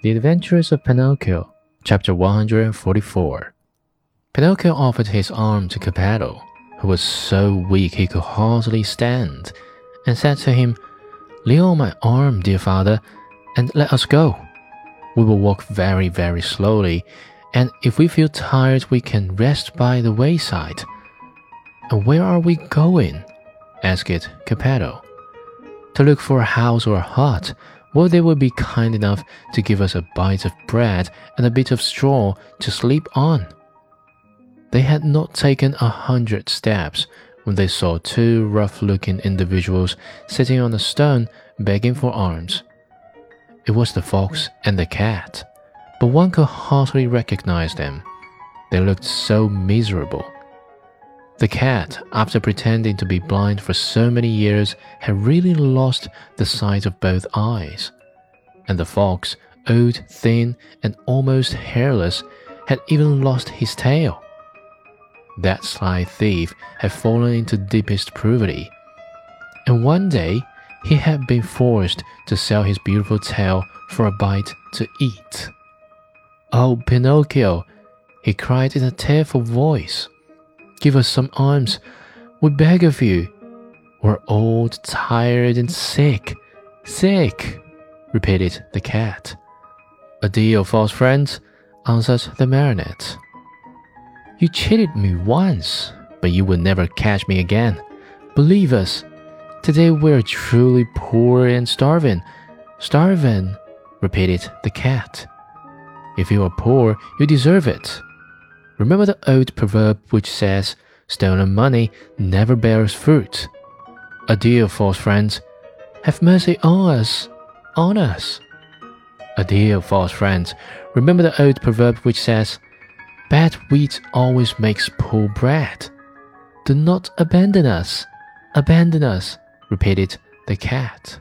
The Adventures of Pinocchio, chapter 144. Pinocchio offered his arm to Geppetto, who was so weak he could hardly stand, and said to him, Lay on my arm, dear father, and let us go. We will walk very, very slowly, and if we feel tired, we can rest by the wayside. And where are we going? asked Geppetto. To look for a house or a hut well, they would be kind enough to give us a bite of bread and a bit of straw to sleep on. They had not taken a hundred steps when they saw two rough looking individuals sitting on a stone begging for alms. It was the fox and the cat, but one could hardly recognize them. They looked so miserable. The cat, after pretending to be blind for so many years, had really lost the sight of both eyes. And the fox, old, thin, and almost hairless, had even lost his tail. That sly thief had fallen into deepest poverty. And one day, he had been forced to sell his beautiful tail for a bite to eat. Oh, Pinocchio, he cried in a tearful voice. Give us some alms. We beg of you. We're old, tired, and sick. Sick, repeated the cat. A Adieu, false friend, answered the marionette. You cheated me once, but you will never catch me again. Believe us. Today we're truly poor and starving. Starving, repeated the cat. If you are poor, you deserve it. Remember the old proverb which says, Stolen money never bears fruit. Adieu, false friends. Have mercy on us, on us. Adieu, false friends. Remember the old proverb which says, Bad wheat always makes poor bread. Do not abandon us, abandon us, repeated the cat.